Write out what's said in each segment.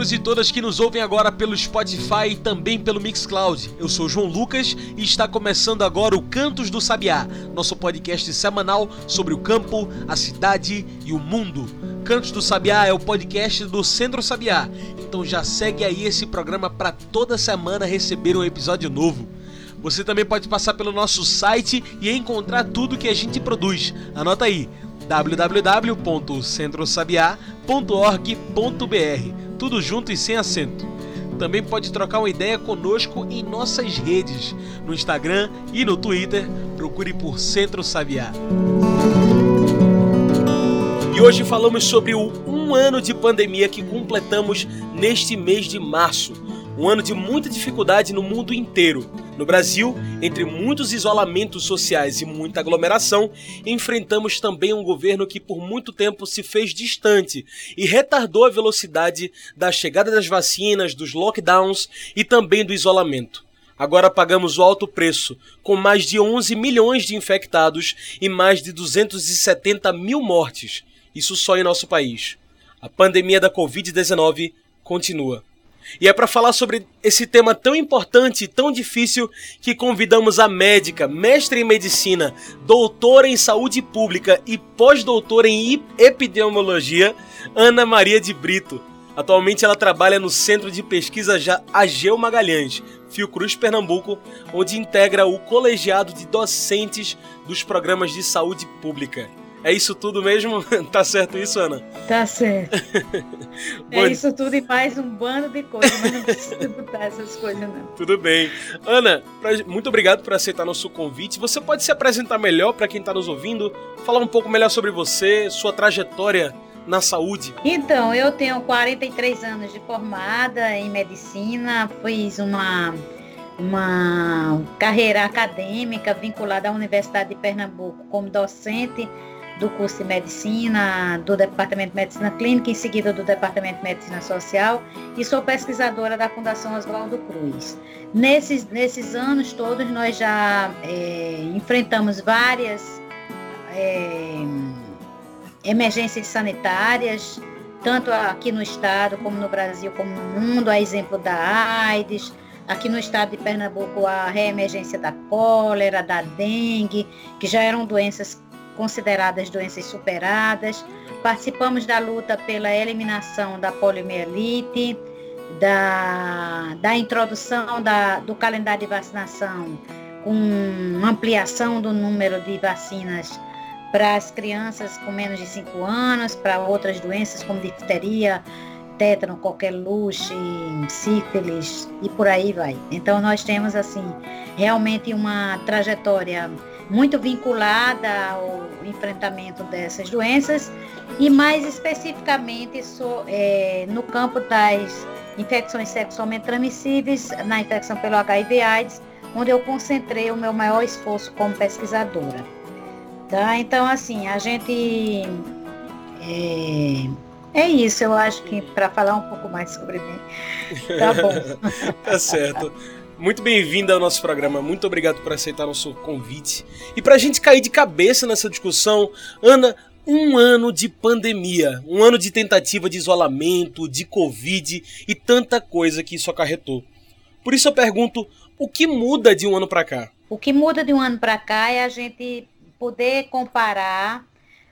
Todos e todas que nos ouvem agora pelo Spotify e também pelo Mixcloud. Eu sou João Lucas e está começando agora o Cantos do Sabiá, nosso podcast semanal sobre o campo, a cidade e o mundo. Cantos do Sabiá é o podcast do Centro Sabiá, então já segue aí esse programa para toda semana receber um episódio novo. Você também pode passar pelo nosso site e encontrar tudo que a gente produz. Anota aí www.centrosabiá.org.br tudo junto e sem acento. Também pode trocar uma ideia conosco em nossas redes, no Instagram e no Twitter, procure por Centro Sabiá. E hoje falamos sobre o um ano de pandemia que completamos neste mês de março. Um ano de muita dificuldade no mundo inteiro. No Brasil, entre muitos isolamentos sociais e muita aglomeração, enfrentamos também um governo que por muito tempo se fez distante e retardou a velocidade da chegada das vacinas, dos lockdowns e também do isolamento. Agora pagamos o alto preço, com mais de 11 milhões de infectados e mais de 270 mil mortes. Isso só em nosso país. A pandemia da Covid-19 continua. E é para falar sobre esse tema tão importante e tão difícil que convidamos a médica, mestre em medicina, doutora em saúde pública e pós-doutora em epidemiologia, Ana Maria de Brito. Atualmente ela trabalha no Centro de Pesquisa Ageu Magalhães, Fiocruz, Pernambuco, onde integra o colegiado de docentes dos programas de saúde pública. É isso tudo mesmo? tá certo isso, Ana? Tá certo. é isso tudo e mais um bando de coisas, mas não precisa botar essas coisas, não. Tudo bem. Ana, muito obrigado por aceitar nosso convite. Você pode se apresentar melhor para quem está nos ouvindo, falar um pouco melhor sobre você, sua trajetória na saúde? Então, eu tenho 43 anos de formada em medicina, fiz uma uma carreira acadêmica vinculada à Universidade de Pernambuco como docente do curso de medicina, do Departamento de Medicina Clínica, em seguida do Departamento de Medicina Social, e sou pesquisadora da Fundação Oswaldo Cruz. Nesses, nesses anos todos, nós já é, enfrentamos várias é, emergências sanitárias, tanto aqui no estado, como no Brasil, como no mundo, a exemplo da AIDS, aqui no estado de Pernambuco a reemergência da cólera, da dengue, que já eram doenças consideradas doenças superadas. Participamos da luta pela eliminação da poliomielite, da, da introdução da, do calendário de vacinação com ampliação do número de vacinas para as crianças com menos de 5 anos, para outras doenças como difteria, tétano, coqueluche, sífilis e por aí vai. Então nós temos assim realmente uma trajetória muito vinculada ao enfrentamento dessas doenças e mais especificamente é, no campo das infecções sexualmente transmissíveis, na infecção pelo HIV/AIDS, onde eu concentrei o meu maior esforço como pesquisadora. Tá? Então, assim, a gente é, é isso, eu acho que para falar um pouco mais sobre mim, tá bom. tá certo. Muito bem-vinda ao nosso programa. Muito obrigado por aceitar nosso convite. E para a gente cair de cabeça nessa discussão, Ana, um ano de pandemia, um ano de tentativa de isolamento, de Covid e tanta coisa que isso acarretou. Por isso eu pergunto, o que muda de um ano para cá? O que muda de um ano para cá é a gente poder comparar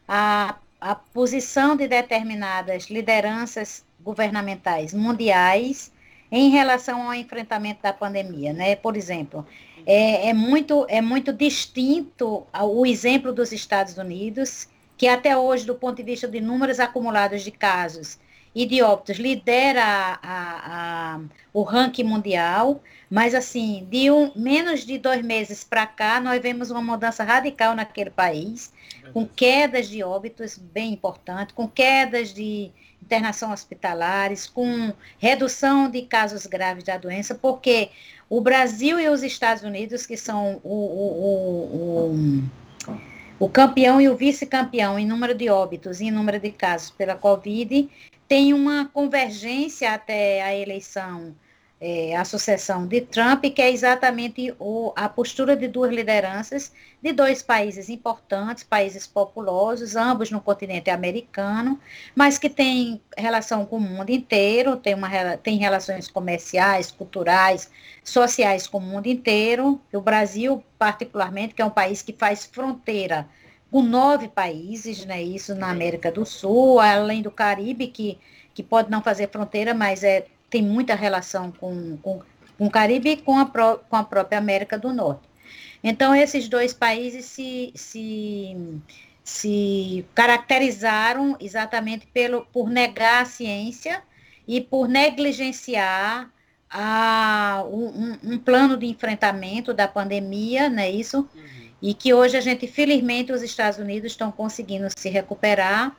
a, a posição de determinadas lideranças governamentais mundiais em relação ao enfrentamento da pandemia, né? Por exemplo, é, é muito, é muito distinto o exemplo dos Estados Unidos, que até hoje, do ponto de vista de números acumulados de casos e de óbitos, lidera a, a, a, o ranking mundial, mas assim, de um, menos de dois meses para cá, nós vemos uma mudança radical naquele país, com quedas de óbitos bem importantes, com quedas de internação hospitalares, com redução de casos graves da doença, porque o Brasil e os Estados Unidos, que são o, o, o, o campeão e o vice-campeão em número de óbitos e em número de casos pela Covid, tem uma convergência até a eleição é, a sucessão de Trump, que é exatamente o, a postura de duas lideranças de dois países importantes, países populosos, ambos no continente americano, mas que têm relação com o mundo inteiro, tem, uma, tem relações comerciais, culturais, sociais com o mundo inteiro. O Brasil, particularmente, que é um país que faz fronteira com nove países, né, isso na América do Sul, além do Caribe, que, que pode não fazer fronteira, mas é tem muita relação com, com, com o Caribe e com a, pró com a própria América do Norte. Então, esses dois países se, se, se caracterizaram exatamente pelo, por negar a ciência e por negligenciar a, um, um, plano de enfrentamento da pandemia, não é isso? Uhum. E que hoje a gente, felizmente, os Estados Unidos estão conseguindo se recuperar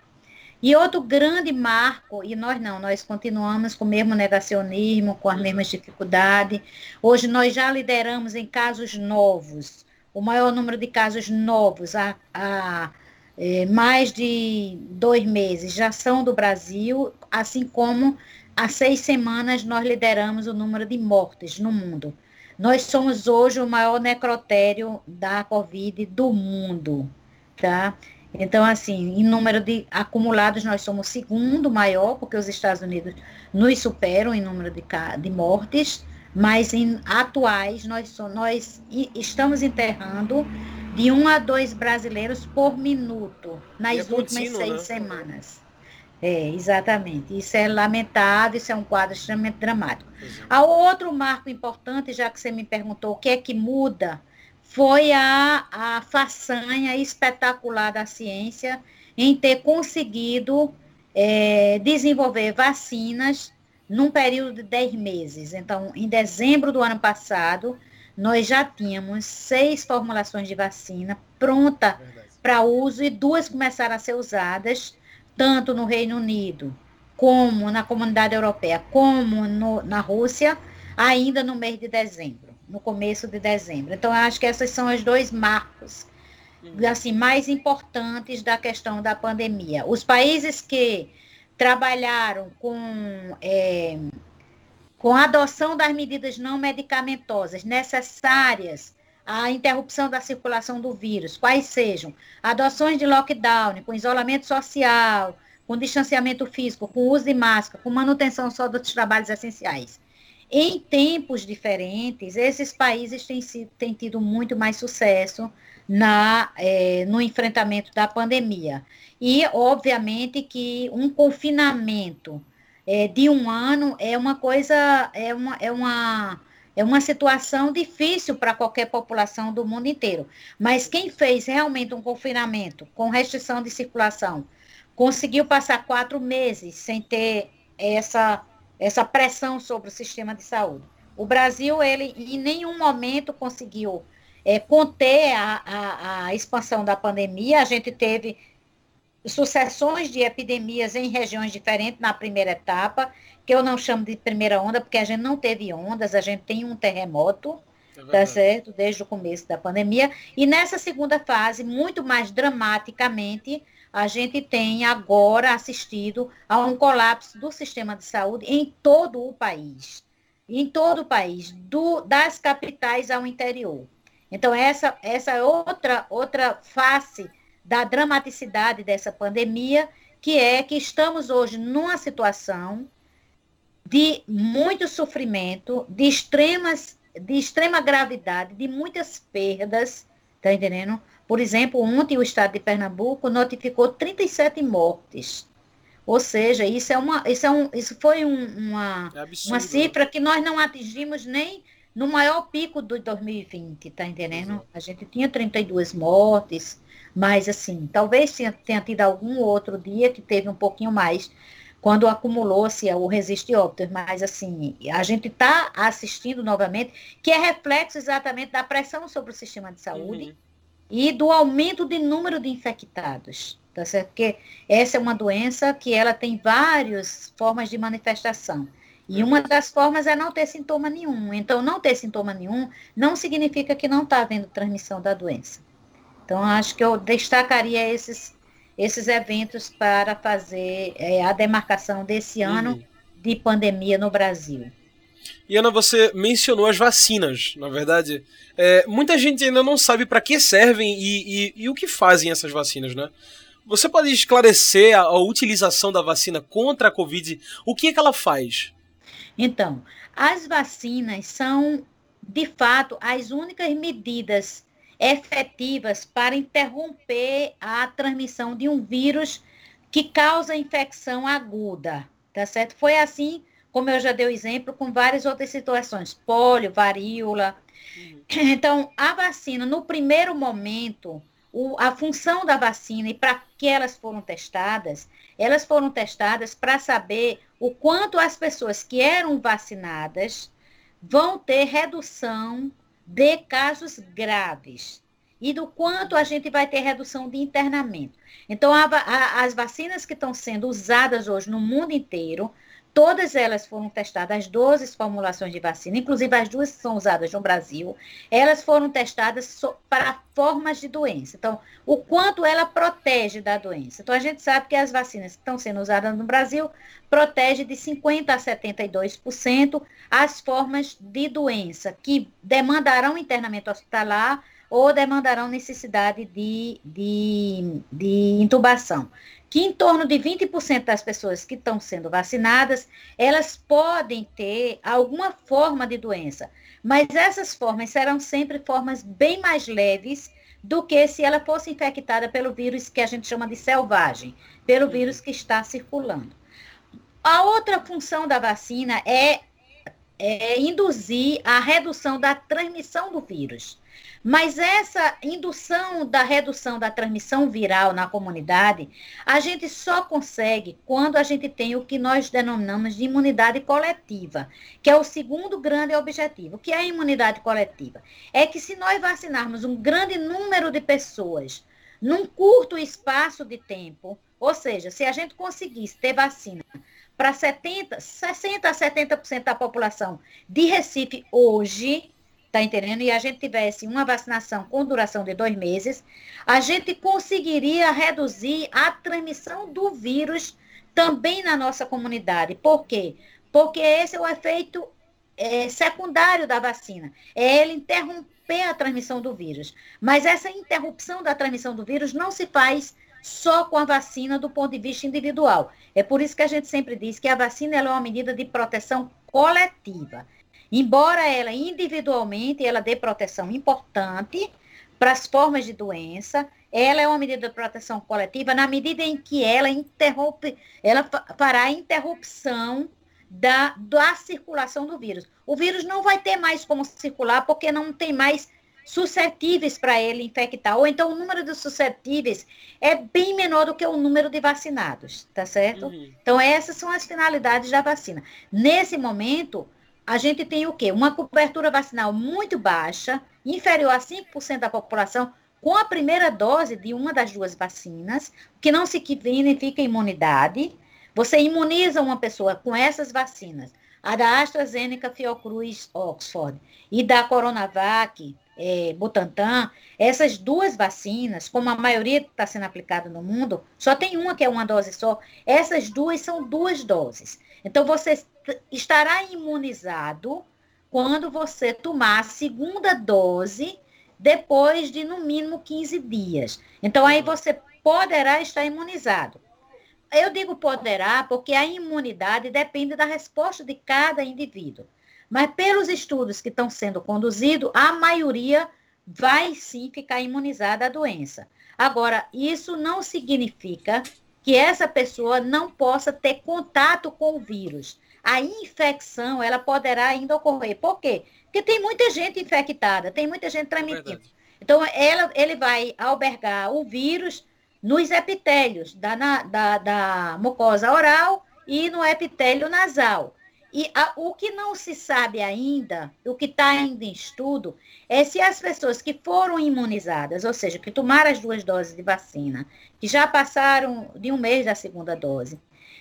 e outro grande marco, e nós não, nós continuamos com o mesmo negacionismo, com as mesmas dificuldades. Hoje nós já lideramos em casos novos, o maior número de casos novos há, há é, mais de dois meses já são do Brasil, assim como há seis semanas nós lideramos o número de mortes no mundo. Nós somos hoje o maior necrotério da Covid do mundo, tá? Então, assim, em número de acumulados, nós somos o segundo maior, porque os Estados Unidos nos superam em número de, de mortes, mas em atuais, nós, nós estamos enterrando de um a dois brasileiros por minuto nas é últimas contínuo, seis né? semanas. É, exatamente. Isso é lamentável, isso é um quadro extremamente dramático. Uhum. Há outro marco importante, já que você me perguntou o que é que muda foi a, a façanha espetacular da ciência em ter conseguido é, desenvolver vacinas num período de 10 meses. Então, em dezembro do ano passado, nós já tínhamos seis formulações de vacina pronta para uso e duas começaram a ser usadas, tanto no Reino Unido, como na comunidade europeia, como no, na Rússia, ainda no mês de dezembro no começo de dezembro. Então, acho que esses são os dois marcos uhum. assim mais importantes da questão da pandemia. Os países que trabalharam com é, com a adoção das medidas não medicamentosas necessárias à interrupção da circulação do vírus, quais sejam adoções de lockdown, com isolamento social, com distanciamento físico, com uso de máscara, com manutenção só dos trabalhos essenciais em tempos diferentes, esses países têm, sido, têm tido muito mais sucesso na, é, no enfrentamento da pandemia. E, obviamente, que um confinamento é, de um ano é uma coisa, é uma, é uma, é uma situação difícil para qualquer população do mundo inteiro. Mas quem fez realmente um confinamento com restrição de circulação, conseguiu passar quatro meses sem ter essa essa pressão sobre o sistema de saúde. O Brasil, ele em nenhum momento conseguiu é, conter a, a, a expansão da pandemia. A gente teve sucessões de epidemias em regiões diferentes na primeira etapa, que eu não chamo de primeira onda, porque a gente não teve ondas, a gente tem um terremoto, é tá certo? Desde o começo da pandemia. E nessa segunda fase, muito mais dramaticamente, a gente tem agora assistido a um colapso do sistema de saúde em todo o país. Em todo o país, do, das capitais ao interior. Então, essa, essa é outra, outra face da dramaticidade dessa pandemia, que é que estamos hoje numa situação de muito sofrimento, de, extremas, de extrema gravidade, de muitas perdas, tá entendendo? Por exemplo, ontem o estado de Pernambuco notificou 37 mortes. Ou seja, isso, é uma, isso, é um, isso foi um, uma, é uma né? cifra que nós não atingimos nem no maior pico do 2020, tá entendendo? Exato. A gente tinha 32 mortes, mas assim, talvez tenha, tenha tido algum outro dia que teve um pouquinho mais, quando acumulou-se o resiste óbito, mas assim, a gente está assistindo novamente, que é reflexo exatamente da pressão sobre o sistema de saúde, uhum e do aumento de número de infectados, tá certo? Porque essa é uma doença que ela tem várias formas de manifestação. E uma das formas é não ter sintoma nenhum. Então, não ter sintoma nenhum não significa que não está havendo transmissão da doença. Então, acho que eu destacaria esses, esses eventos para fazer é, a demarcação desse uhum. ano de pandemia no Brasil. E Ana, você mencionou as vacinas, na verdade. É, muita gente ainda não sabe para que servem e, e, e, o que fazem essas vacinas, né? Você pode esclarecer a, a utilização da vacina contra a Covid? O que, é que ela faz? Então, as vacinas são, de fato, as únicas medidas efetivas para interromper a transmissão de um vírus que causa infecção aguda, tá certo? Foi assim, como eu já dei o exemplo, com várias outras situações, polio, varíola. Uhum. Então, a vacina, no primeiro momento, o, a função da vacina e para que elas foram testadas, elas foram testadas para saber o quanto as pessoas que eram vacinadas vão ter redução de casos graves e do quanto a gente vai ter redução de internamento. Então, a, a, as vacinas que estão sendo usadas hoje no mundo inteiro Todas elas foram testadas, as 12 formulações de vacina, inclusive as duas que são usadas no Brasil, elas foram testadas para formas de doença. Então, o quanto ela protege da doença. Então, a gente sabe que as vacinas que estão sendo usadas no Brasil protegem de 50% a 72% as formas de doença que demandarão internamento hospitalar ou demandarão necessidade de, de, de intubação que em torno de 20% das pessoas que estão sendo vacinadas, elas podem ter alguma forma de doença, mas essas formas serão sempre formas bem mais leves do que se ela fosse infectada pelo vírus que a gente chama de selvagem, pelo uhum. vírus que está circulando. A outra função da vacina é, é induzir a redução da transmissão do vírus. Mas essa indução da redução da transmissão viral na comunidade, a gente só consegue quando a gente tem o que nós denominamos de imunidade coletiva, que é o segundo grande objetivo. O que é a imunidade coletiva? É que se nós vacinarmos um grande número de pessoas num curto espaço de tempo, ou seja, se a gente conseguisse ter vacina para 70, 60 a 70% da população de Recife hoje, Tá entendendo? E a gente tivesse uma vacinação com duração de dois meses, a gente conseguiria reduzir a transmissão do vírus também na nossa comunidade. Por quê? Porque esse é o efeito é, secundário da vacina. É ele interromper a transmissão do vírus. Mas essa interrupção da transmissão do vírus não se faz só com a vacina do ponto de vista individual. É por isso que a gente sempre diz que a vacina é uma medida de proteção coletiva. Embora ela individualmente ela dê proteção importante para as formas de doença, ela é uma medida de proteção coletiva na medida em que ela interrompe, ela fará a interrupção da, da circulação do vírus. O vírus não vai ter mais como circular porque não tem mais suscetíveis para ele infectar. Ou então o número de suscetíveis é bem menor do que o número de vacinados, tá certo? Uhum. Então essas são as finalidades da vacina. Nesse momento, a gente tem o quê? Uma cobertura vacinal muito baixa, inferior a 5% da população, com a primeira dose de uma das duas vacinas, que não significa imunidade. Você imuniza uma pessoa com essas vacinas, a da AstraZeneca, Fiocruz, Oxford, e da Coronavac, é, Butantan, essas duas vacinas, como a maioria está sendo aplicada no mundo, só tem uma que é uma dose só, essas duas são duas doses. Então, você estará imunizado quando você tomar a segunda dose depois de no mínimo 15 dias. Então aí você poderá estar imunizado. Eu digo poderá porque a imunidade depende da resposta de cada indivíduo. Mas pelos estudos que estão sendo conduzidos, a maioria vai sim ficar imunizada à doença. Agora, isso não significa que essa pessoa não possa ter contato com o vírus a infecção ela poderá ainda ocorrer. Por quê? Porque tem muita gente infectada, tem muita gente transmitindo. É então, ela, ele vai albergar o vírus nos epitélios da, da, da mucosa oral e no epitélio nasal. E a, o que não se sabe ainda, o que está ainda em estudo, é se as pessoas que foram imunizadas, ou seja, que tomaram as duas doses de vacina, que já passaram de um mês da segunda dose,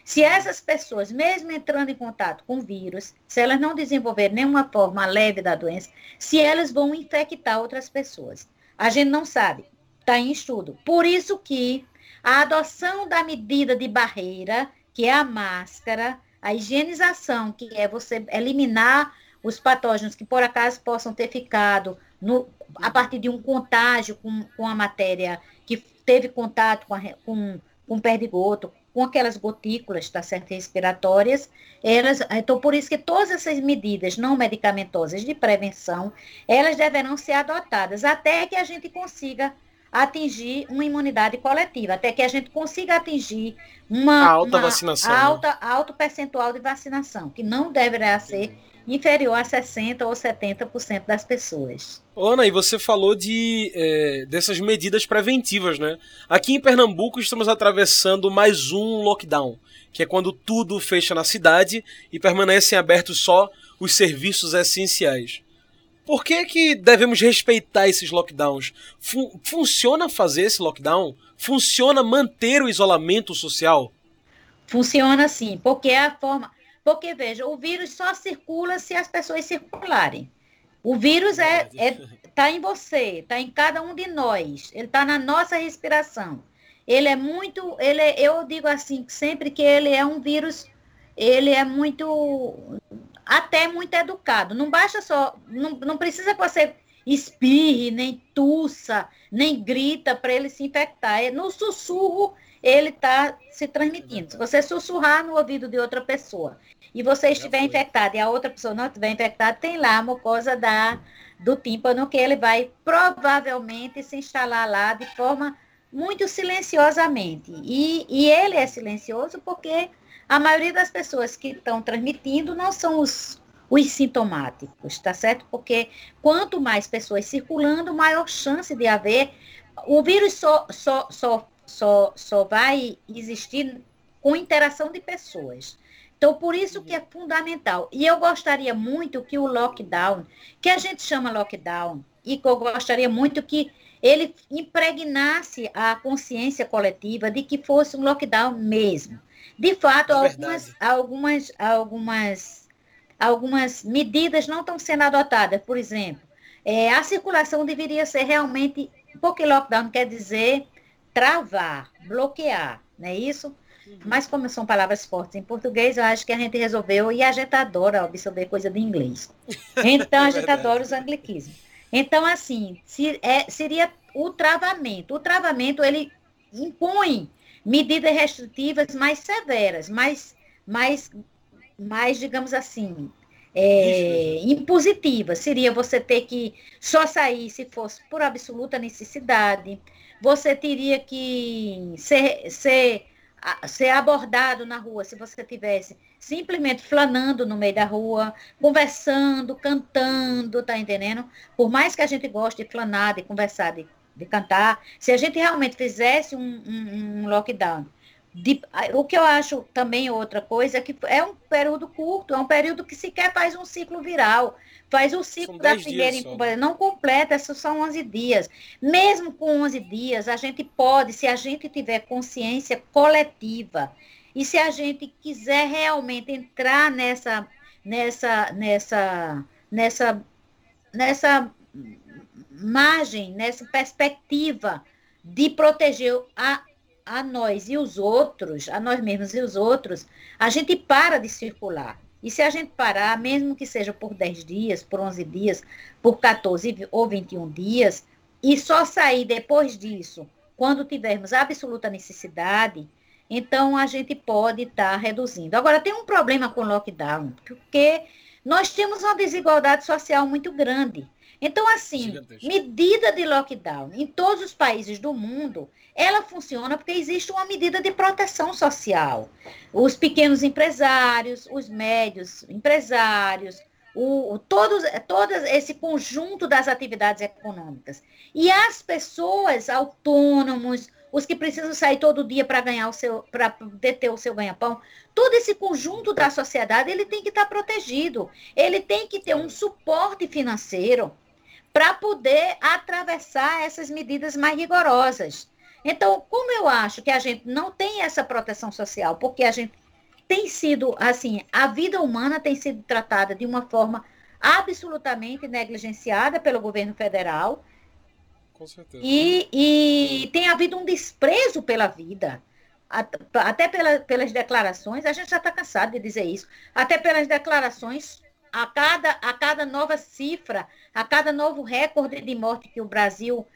se essas pessoas, mesmo entrando em contato com o vírus, se elas não desenvolverem nenhuma forma leve da doença, se elas vão infectar outras pessoas. A gente não sabe, está em estudo. Por isso que a adoção da medida de barreira, que é a máscara, a higienização, que é você eliminar os patógenos que por acaso possam ter ficado no, a partir de um contágio com, com a matéria que teve contato com, a, com, com perdigoto, com aquelas gotículas, tá certo, respiratórias, elas, então por isso que todas essas medidas não medicamentosas de prevenção, elas deverão ser adotadas até que a gente consiga atingir uma imunidade coletiva, até que a gente consiga atingir uma alta uma vacinação, alta, né? alto percentual de vacinação, que não deverá ser inferior a 60% ou 70% das pessoas. Ana, e você falou de é, dessas medidas preventivas, né? Aqui em Pernambuco estamos atravessando mais um lockdown, que é quando tudo fecha na cidade e permanecem abertos só os serviços essenciais. Por que, que devemos respeitar esses lockdowns? Fun funciona fazer esse lockdown? Funciona manter o isolamento social? Funciona sim, porque é a forma. Porque, veja, o vírus só circula se as pessoas circularem. O vírus é, é tá em você, está em cada um de nós, ele está na nossa respiração. Ele é muito, ele é, eu digo assim, sempre que ele é um vírus, ele é muito até muito educado. Não basta só, não, não precisa que você espirre, nem tussa, nem grita para ele se infectar. É, no sussurro, ele está se transmitindo. Se você sussurrar no ouvido de outra pessoa e você estiver infectado e a outra pessoa não estiver infectada, tem lá a mucosa da, do tímpano que ele vai provavelmente se instalar lá de forma muito silenciosamente. E, e ele é silencioso porque a maioria das pessoas que estão transmitindo não são os, os sintomáticos, tá certo? Porque quanto mais pessoas circulando, maior chance de haver. O vírus só, só, só, só, só vai existir com interação de pessoas. Então, por isso que é fundamental. E eu gostaria muito que o lockdown, que a gente chama lockdown, e que eu gostaria muito que ele impregnasse a consciência coletiva de que fosse um lockdown mesmo. De fato, é algumas, algumas, algumas, algumas medidas não estão sendo adotadas. Por exemplo, é, a circulação deveria ser realmente, porque lockdown quer dizer travar, bloquear, não é isso? Uhum. Mas como são palavras fortes em português, eu acho que a gente resolveu, e a gente adora absorver coisa de inglês. Então, a gente adora os anglicismos. Então, assim, se, é, seria o travamento. O travamento, ele impõe medidas restritivas mais severas, mais, mais, mais digamos assim, é, impositivas. Seria você ter que só sair se fosse por absoluta necessidade. Você teria que ser, ser, ser abordado na rua se você tivesse simplesmente flanando no meio da rua, conversando, cantando, tá entendendo? Por mais que a gente goste de flanar, de conversar, de de cantar, se a gente realmente fizesse um, um, um lockdown, de, o que eu acho também outra coisa é que é um período curto, é um período que sequer faz um ciclo viral, faz o ciclo da primeira incubação, não completa, são 11 dias. Mesmo com 11 dias, a gente pode, se a gente tiver consciência coletiva, e se a gente quiser realmente entrar nessa, nessa, nessa, nessa, nessa margem, nessa perspectiva de proteger a, a nós e os outros, a nós mesmos e os outros, a gente para de circular. E se a gente parar, mesmo que seja por 10 dias, por 11 dias, por 14 ou 21 dias, e só sair depois disso, quando tivermos absoluta necessidade, então a gente pode estar tá reduzindo. Agora, tem um problema com o lockdown, porque nós temos uma desigualdade social muito grande. Então, assim, medida de lockdown em todos os países do mundo, ela funciona porque existe uma medida de proteção social. Os pequenos empresários, os médios empresários, o, todos, todo esse conjunto das atividades econômicas. E as pessoas autônomos, os que precisam sair todo dia para ganhar o seu, para deter o seu ganha-pão, todo esse conjunto da sociedade, ele tem que estar protegido. Ele tem que ter um suporte financeiro para poder atravessar essas medidas mais rigorosas. Então, como eu acho que a gente não tem essa proteção social, porque a gente tem sido, assim, a vida humana tem sido tratada de uma forma absolutamente negligenciada pelo governo federal, Com certeza. E, e tem havido um desprezo pela vida. Até pela, pelas declarações, a gente já está cansado de dizer isso. Até pelas declarações, a cada, a cada nova cifra, a cada novo recorde de morte que o Brasil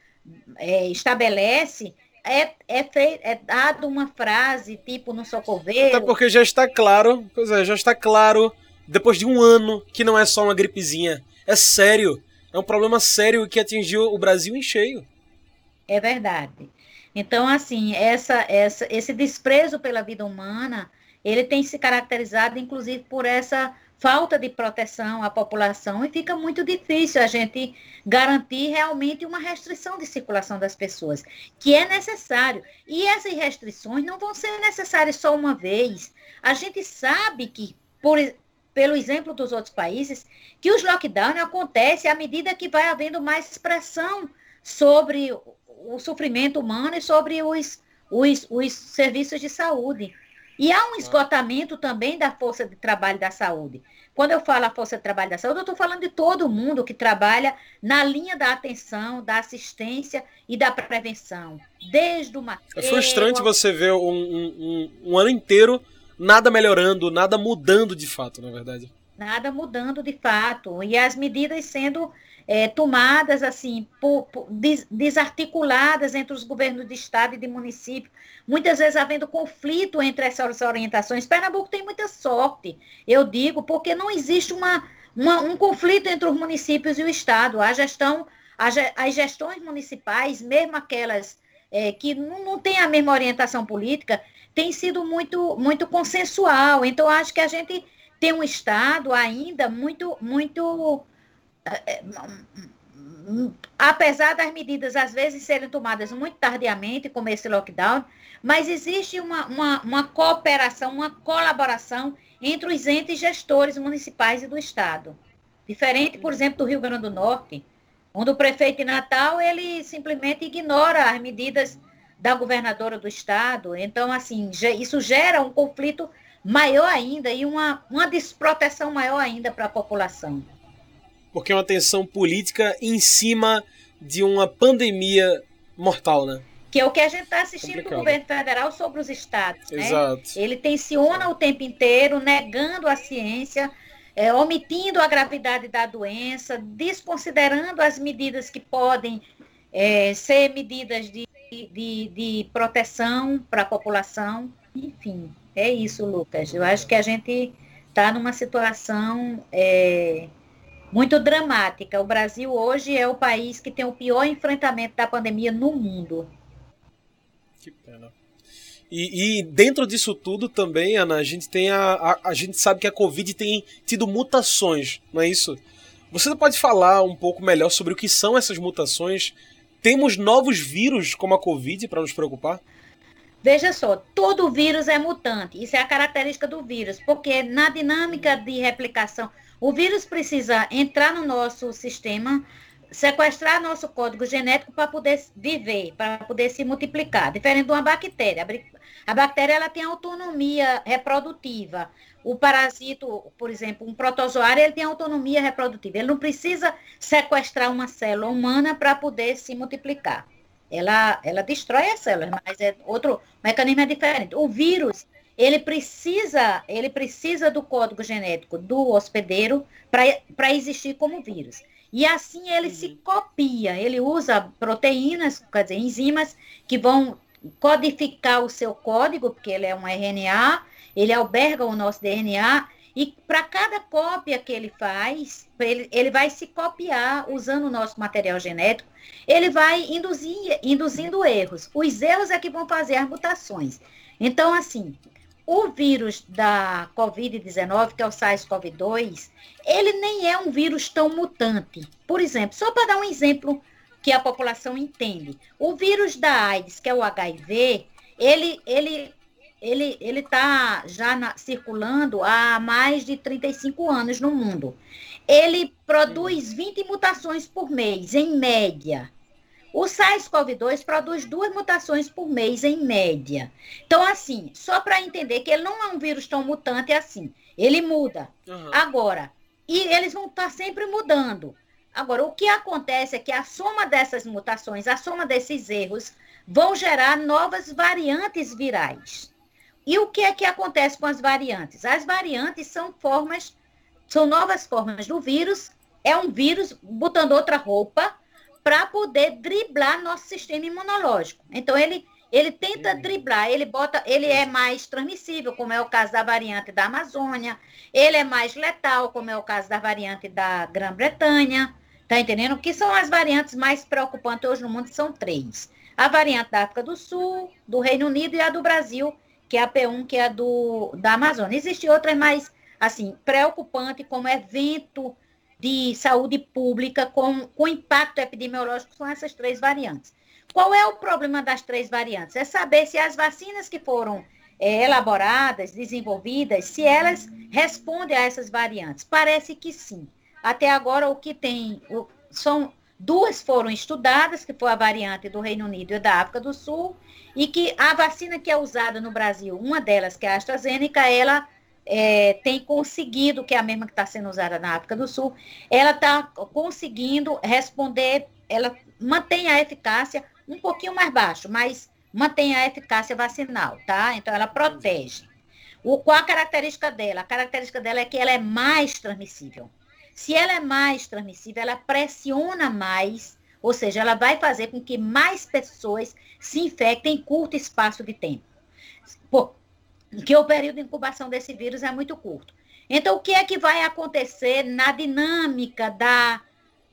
é, estabelece, é, é, fei, é dado uma frase, tipo no socorreiro. Até porque já está claro, pois é, já está claro, depois de um ano, que não é só uma gripezinha. É sério. É um problema sério que atingiu o Brasil em cheio. É verdade. Então, assim, essa, essa, esse desprezo pela vida humana, ele tem se caracterizado, inclusive, por essa falta de proteção à população e fica muito difícil a gente garantir realmente uma restrição de circulação das pessoas, que é necessário. E essas restrições não vão ser necessárias só uma vez. A gente sabe que, por, pelo exemplo dos outros países, que os lockdowns acontecem à medida que vai havendo mais expressão sobre o sofrimento humano e sobre os, os, os serviços de saúde. E há um esgotamento também da força de trabalho da saúde. Quando eu falo a força de trabalho da saúde, eu estou falando de todo mundo que trabalha na linha da atenção, da assistência e da prevenção. Desde o maqueiro... É frustrante você ver um, um, um, ano inteiro nada melhorando, nada mudando de fato, na verdade. Nada mudando de fato. E as medidas sendo é, tomadas assim, por, por, des, desarticuladas entre os governos de estado e de município, muitas vezes havendo conflito entre essas orientações. Pernambuco tem muita sorte, eu digo, porque não existe uma, uma um conflito entre os municípios e o estado. A gestão, a, as gestões municipais, mesmo aquelas é, que não, não têm a mesma orientação política, tem sido muito, muito consensual. Então, acho que a gente tem um estado ainda muito, muito apesar das medidas às vezes serem tomadas muito tardiamente, como esse lockdown, mas existe uma, uma, uma, cooperação, uma colaboração entre os entes gestores municipais e do Estado. Diferente, por exemplo, do Rio Grande do Norte, onde o prefeito de Natal, ele simplesmente ignora as medidas da governadora do Estado. Então, assim, isso gera um conflito maior ainda e uma, uma desproteção maior ainda para a população porque é uma tensão política em cima de uma pandemia mortal, né? Que é o que a gente está assistindo Complicado. do governo federal sobre os estados. Né? Exato. Ele tensiona o tempo inteiro, negando a ciência, é, omitindo a gravidade da doença, desconsiderando as medidas que podem é, ser medidas de, de, de proteção para a população. Enfim, é isso, Lucas. Eu acho que a gente está numa situação. É, muito dramática. O Brasil hoje é o país que tem o pior enfrentamento da pandemia no mundo. Que pena. E, e, dentro disso tudo também, Ana, a gente tem a, a, a, gente sabe que a Covid tem tido mutações, não é isso? Você pode falar um pouco melhor sobre o que são essas mutações? Temos novos vírus como a Covid para nos preocupar? Veja só, todo vírus é mutante. Isso é a característica do vírus, porque na dinâmica de replicação, o vírus precisa entrar no nosso sistema, sequestrar nosso código genético para poder viver, para poder se multiplicar, diferente de uma bactéria. A bactéria ela tem autonomia reprodutiva. O parasito, por exemplo, um protozoário, ele tem autonomia reprodutiva. Ele não precisa sequestrar uma célula humana para poder se multiplicar. Ela, ela destrói as células, mas é outro mecanismo é diferente. O vírus, ele precisa, ele precisa do código genético do hospedeiro para existir como vírus. E assim ele uhum. se copia, ele usa proteínas, quer dizer, enzimas que vão codificar o seu código, porque ele é um RNA, ele alberga o nosso DNA, e para cada cópia que ele faz, ele, ele vai se copiar usando o nosso material genético, ele vai induzir, induzindo erros. Os erros é que vão fazer as mutações. Então, assim, o vírus da Covid-19, que é o SARS-CoV-2, ele nem é um vírus tão mutante. Por exemplo, só para dar um exemplo que a população entende. O vírus da AIDS, que é o HIV, ele, ele, ele, está já na, circulando há mais de 35 anos no mundo. Ele produz 20 mutações por mês, em média. O SARS-CoV-2 produz duas mutações por mês, em média. Então, assim, só para entender que ele não é um vírus tão mutante assim. Ele muda. Uhum. Agora, e eles vão estar tá sempre mudando. Agora, o que acontece é que a soma dessas mutações, a soma desses erros, vão gerar novas variantes virais. E o que é que acontece com as variantes? As variantes são formas, são novas formas do vírus, é um vírus botando outra roupa para poder driblar nosso sistema imunológico. Então, ele ele tenta driblar, ele bota, ele é mais transmissível, como é o caso da variante da Amazônia, ele é mais letal, como é o caso da variante da Grã-Bretanha, tá entendendo? Que são as variantes mais preocupantes hoje no mundo, são três. A variante da África do Sul, do Reino Unido e a do Brasil, que é a P1, que é a do, da Amazônia. Existem outras mais, assim, preocupantes, como evento de saúde pública com, com impacto epidemiológico, são essas três variantes. Qual é o problema das três variantes? É saber se as vacinas que foram é, elaboradas, desenvolvidas, se elas respondem a essas variantes. Parece que sim. Até agora, o que tem o, são duas foram estudadas, que foi a variante do Reino Unido e da África do Sul, e que a vacina que é usada no Brasil, uma delas, que é a AstraZeneca, ela é, tem conseguido, que é a mesma que está sendo usada na África do Sul, ela está conseguindo responder, ela mantém a eficácia um pouquinho mais baixo, mas mantém a eficácia vacinal, tá? Então ela protege. O, qual a característica dela? A característica dela é que ela é mais transmissível. Se ela é mais transmissível, ela pressiona mais, ou seja, ela vai fazer com que mais pessoas se infectem em curto espaço de tempo. Porque o período de incubação desse vírus é muito curto. Então, o que é que vai acontecer na dinâmica da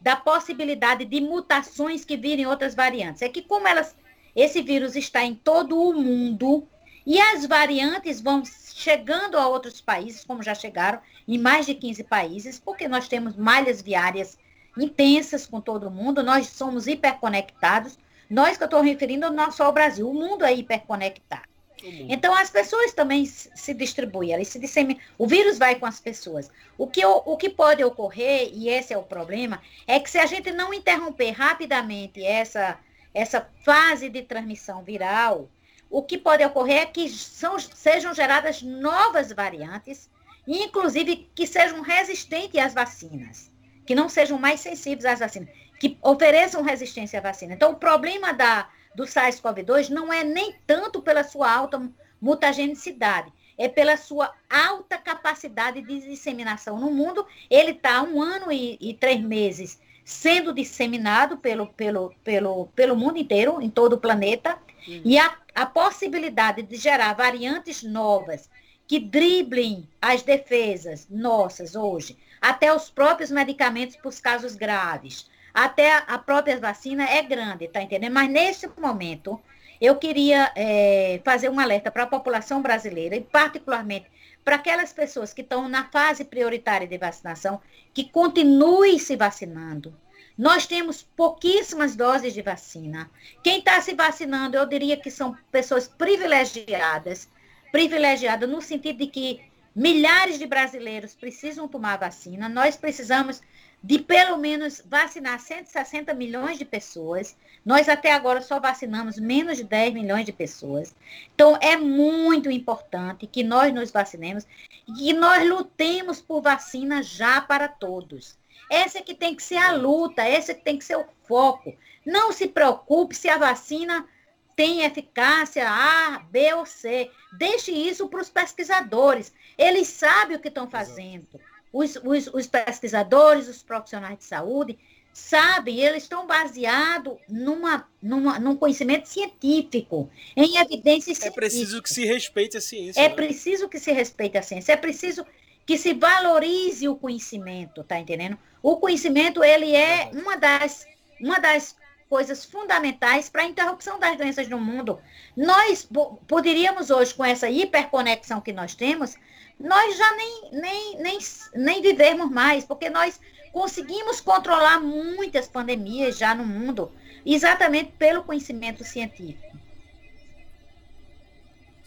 da possibilidade de mutações que virem outras variantes. É que como elas, esse vírus está em todo o mundo e as variantes vão chegando a outros países, como já chegaram em mais de 15 países, porque nós temos malhas viárias intensas com todo mundo, nós somos hiperconectados. Nós que eu estou referindo não só ao Brasil, o mundo é hiperconectado. Então as pessoas também se distribuem, elas se disseminam. O vírus vai com as pessoas. O que, o que pode ocorrer, e esse é o problema, é que se a gente não interromper rapidamente essa, essa fase de transmissão viral, o que pode ocorrer é que são, sejam geradas novas variantes, inclusive que sejam resistentes às vacinas, que não sejam mais sensíveis às vacinas, que ofereçam resistência à vacina. Então, o problema da, do SARS-CoV-2 não é nem tanto pela sua alta mutagenicidade, é pela sua alta capacidade de disseminação no mundo. Ele está um ano e, e, três meses sendo disseminado pelo, pelo, pelo, pelo mundo inteiro, em todo o planeta, uhum. e a, a possibilidade de gerar variantes novas que driblem as defesas nossas hoje, até os próprios medicamentos para os casos graves, até a própria vacina é grande, tá entendendo? Mas nesse momento, eu queria é, fazer um alerta para a população brasileira e particularmente para aquelas pessoas que estão na fase prioritária de vacinação, que continuem se vacinando. Nós temos pouquíssimas doses de vacina. Quem está se vacinando, eu diria que são pessoas privilegiadas, privilegiadas no sentido de que milhares de brasileiros precisam tomar vacina. Nós precisamos de pelo menos vacinar 160 milhões de pessoas. Nós até agora só vacinamos menos de 10 milhões de pessoas. Então é muito importante que nós nos vacinemos e que nós lutemos por vacina já para todos. Essa é que tem que ser a luta, essa é que tem que ser o foco. Não se preocupe se a vacina tem eficácia A, B ou C. Deixe isso para os pesquisadores. Eles sabem o que estão fazendo os, os, os pesquisadores, os profissionais de saúde, sabem, eles estão baseados numa, numa, num conhecimento científico, em evidências É preciso que se respeite a ciência. É né? preciso que se respeite a ciência. É preciso que se valorize o conhecimento, tá entendendo? O conhecimento, ele é uma das, uma das coisas fundamentais para a interrupção das doenças no mundo. Nós poderíamos hoje, com essa hiperconexão que nós temos, nós já nem, nem, nem, nem vivemos mais, porque nós conseguimos controlar muitas pandemias já no mundo, exatamente pelo conhecimento científico.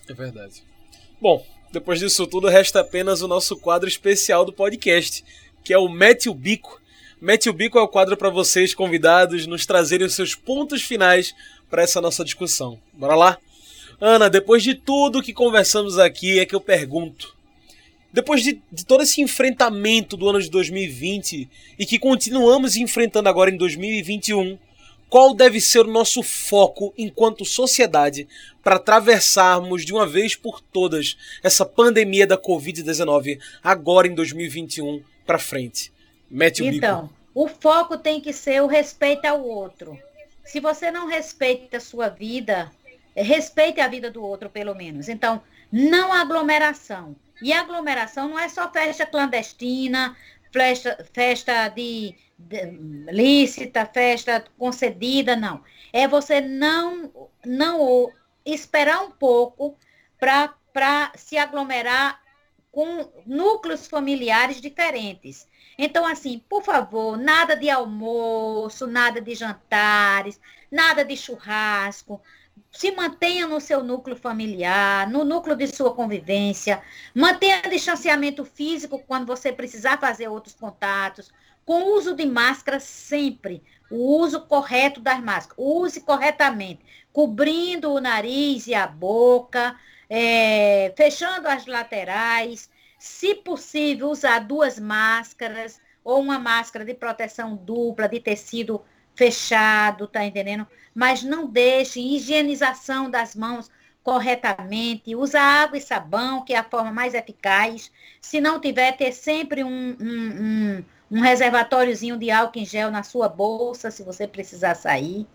É verdade. Bom, depois disso tudo, resta apenas o nosso quadro especial do podcast, que é o Mete o Bico. Mete o Bico é o quadro para vocês, convidados, nos trazerem os seus pontos finais para essa nossa discussão. Bora lá? Ana, depois de tudo que conversamos aqui, é que eu pergunto: Depois de, de, todo esse enfrentamento do ano de 2020 e que continuamos enfrentando agora em 2021, qual deve ser o nosso foco enquanto sociedade para atravessarmos de uma vez por todas essa pandemia da Covid-19 agora em 2021 para frente? Mete o então, bico. o foco tem que ser o respeito ao outro. Se você não respeita a sua vida, respeite a vida do outro, pelo menos. Então, não aglomeração. E aglomeração não é só festa clandestina, festa, festa de lícita, festa concedida, não. É você não, não esperar um pouco para se aglomerar com núcleos familiares diferentes. Então, assim, por favor, nada de almoço, nada de jantares, nada de churrasco. Se mantenha no seu núcleo familiar, no núcleo de sua convivência. Mantenha distanciamento físico quando você precisar fazer outros contatos com o uso de máscara sempre, o uso correto das máscaras, use corretamente, cobrindo o nariz e a boca, é, fechando as laterais, se possível, usar duas máscaras ou uma máscara de proteção dupla, de tecido fechado, tá entendendo? Mas não deixe higienização das mãos corretamente, usa água e sabão, que é a forma mais eficaz. Se não tiver, ter sempre um, um, um um reservatóriozinho de álcool em gel na sua bolsa, se você precisar sair.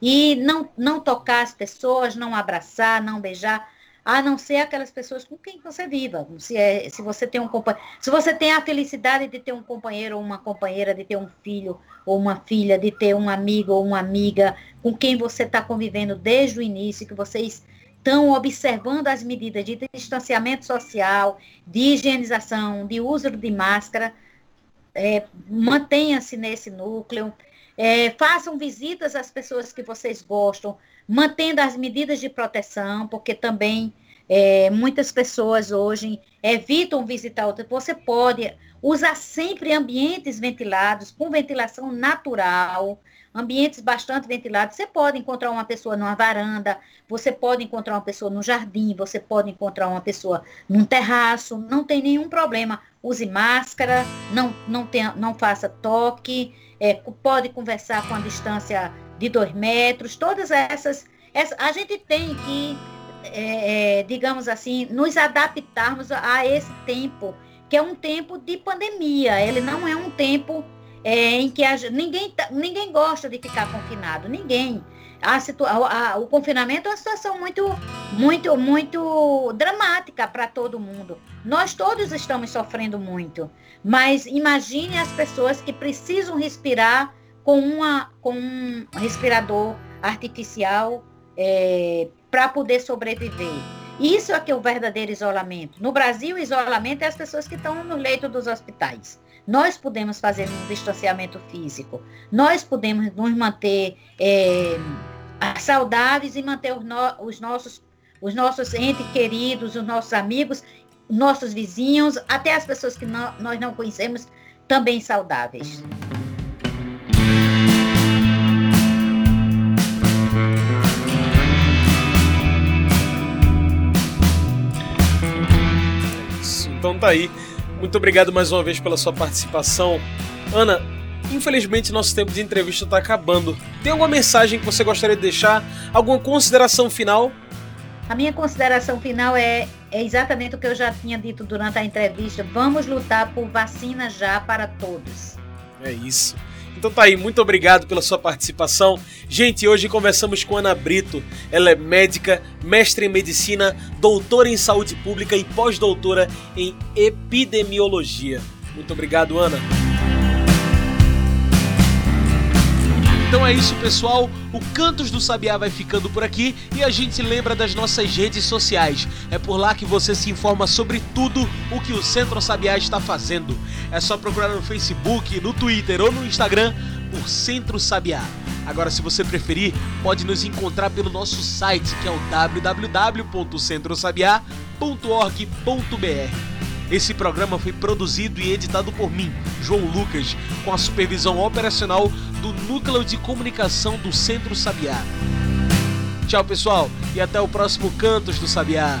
E não, não tocar as pessoas, não abraçar, não beijar, a não ser aquelas pessoas com quem você viva. Se, é, se você tem um se você tem a felicidade de ter um companheiro ou uma companheira, de ter um filho ou uma filha, de ter um amigo ou uma amiga com quem você está convivendo desde o início, que vocês estão observando as medidas de distanciamento social, de higienização, de uso de máscara, é, mantenha-se nesse núcleo, é, façam visitas às pessoas que vocês gostam, mantendo as medidas de proteção, porque também é, muitas pessoas hoje evitam visitar outras. Você pode usar sempre ambientes ventilados, com ventilação natural, ambientes bastante ventilados. Você pode encontrar uma pessoa numa varanda, você pode encontrar uma pessoa no jardim, você pode encontrar uma pessoa num terraço, não tem nenhum problema. Use máscara, não, não, tenha, não faça toque, é, pode conversar com a distância de dois metros, todas essas. a gente tem que, é, é, digamos assim, nos adaptarmos a esse tempo, que é um tempo de pandemia. Ele não é um tempo é, em que a, ninguém, tá, ninguém gosta de ficar confinado, ninguém. A situa a, o confinamento é uma situação muito, muito, muito dramática para todo mundo. Nós todos estamos sofrendo muito, mas imagine as pessoas que precisam respirar com, uma, com um respirador artificial é, para poder sobreviver. Isso é que é o verdadeiro isolamento. No Brasil, isolamento é as pessoas que estão no leito dos hospitais. Nós podemos fazer um distanciamento físico. Nós podemos nos manter é, saudáveis e manter os, no, os, nossos, os nossos entes queridos, os nossos amigos, nossos vizinhos, até as pessoas que no, nós não conhecemos, também saudáveis. Então tá aí muito obrigado mais uma vez pela sua participação. Ana, infelizmente nosso tempo de entrevista está acabando. Tem alguma mensagem que você gostaria de deixar? Alguma consideração final? A minha consideração final é, é exatamente o que eu já tinha dito durante a entrevista. Vamos lutar por vacina já para todos. É isso. Então tá aí, muito obrigado pela sua participação. Gente, hoje conversamos com Ana Brito. Ela é médica, mestre em medicina, doutora em saúde pública e pós-doutora em epidemiologia. Muito obrigado, Ana. Então é isso, pessoal. O Cantos do Sabiá vai ficando por aqui e a gente lembra das nossas redes sociais. É por lá que você se informa sobre tudo o que o Centro Sabiá está fazendo. É só procurar no Facebook, no Twitter ou no Instagram por Centro Sabiá. Agora, se você preferir, pode nos encontrar pelo nosso site, que é o www.centrosabiá.org.br. Esse programa foi produzido e editado por mim, João Lucas, com a supervisão operacional do Núcleo de Comunicação do Centro Sabiá. Tchau, pessoal, e até o próximo Cantos do Sabiá.